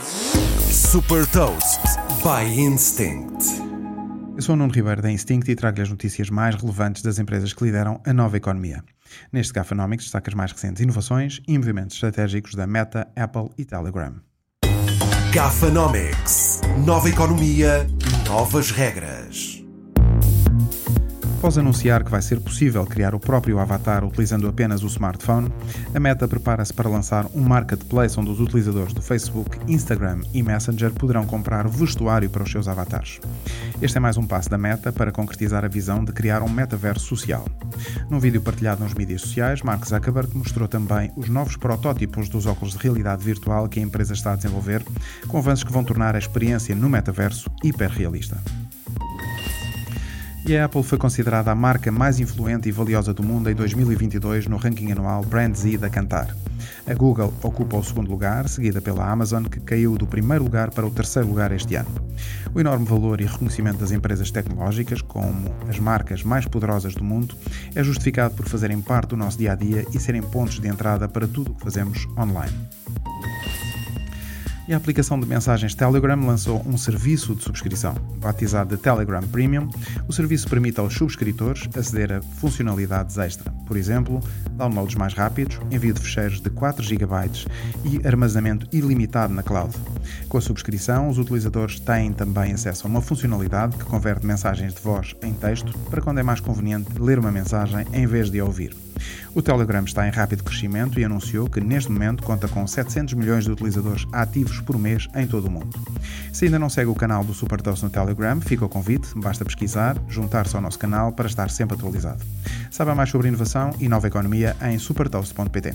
Super Toast by Instinct. Eu sou o Nuno Ribeiro da Instinct e trago-lhe as notícias mais relevantes das empresas que lideram a nova economia. Neste Gafanomics destaca as mais recentes inovações e movimentos estratégicos da Meta, Apple e Telegram. Gafanomics. Nova economia, novas regras. Após anunciar que vai ser possível criar o próprio avatar utilizando apenas o smartphone, a Meta prepara-se para lançar um marketplace onde os utilizadores do Facebook, Instagram e Messenger poderão comprar vestuário para os seus avatares. Este é mais um passo da Meta para concretizar a visão de criar um metaverso social. Num vídeo partilhado nos mídias sociais, Mark Zuckerberg mostrou também os novos protótipos dos óculos de realidade virtual que a empresa está a desenvolver, com avanços que vão tornar a experiência no metaverso hiperrealista. E a Apple foi considerada a marca mais influente e valiosa do mundo em 2022 no ranking anual Brand Z da Kantar. A Google ocupa o segundo lugar, seguida pela Amazon, que caiu do primeiro lugar para o terceiro lugar este ano. O enorme valor e reconhecimento das empresas tecnológicas, como as marcas mais poderosas do mundo, é justificado por fazerem parte do nosso dia a dia e serem pontos de entrada para tudo o que fazemos online e a aplicação de mensagens Telegram lançou um serviço de subscrição. Batizado de Telegram Premium, o serviço permite aos subscritores aceder a funcionalidades extra, por exemplo, downloads mais rápidos, envio de ficheiros de 4 GB e armazenamento ilimitado na cloud. Com a subscrição, os utilizadores têm também acesso a uma funcionalidade que converte mensagens de voz em texto para quando é mais conveniente ler uma mensagem em vez de ouvir. O Telegram está em rápido crescimento e anunciou que neste momento conta com 700 milhões de utilizadores ativos por mês em todo o mundo. Se ainda não segue o canal do Super Toast no Telegram, fica o convite, basta pesquisar, juntar-se ao nosso canal para estar sempre atualizado. Saiba mais sobre inovação e nova economia em supertoast.pt.